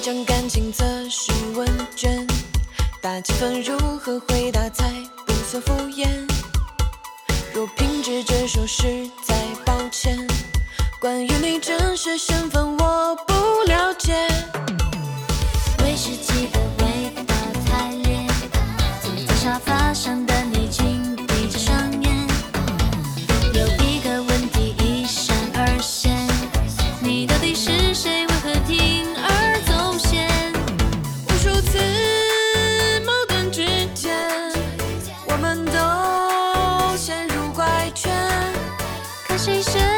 将感情测试问卷，打几分如何回答才不算敷衍？若凭直觉说实在抱歉，关于你真实身份我不了解。威士忌的谁是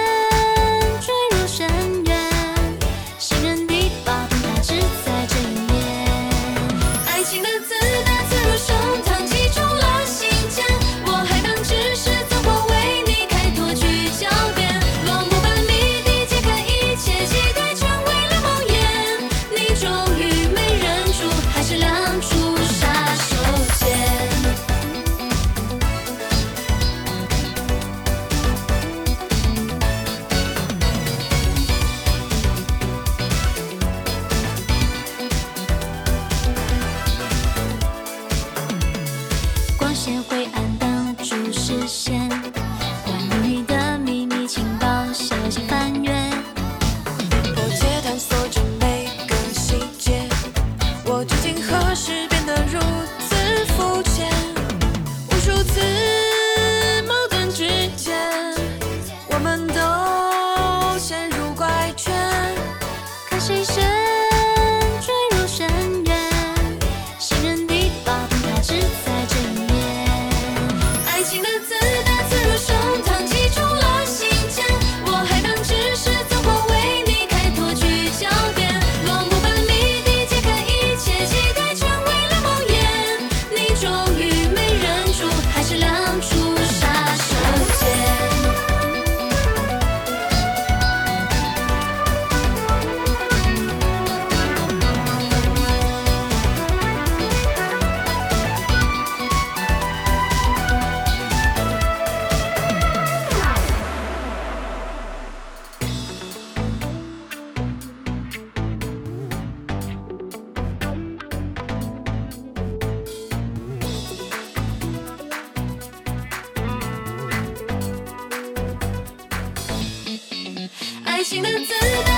线会暗挡住视线，关于你的秘密情报小心翻阅。迫切探索着每个细节，我究竟何时变得如此肤浅？无数次矛盾之间，我们都信が続く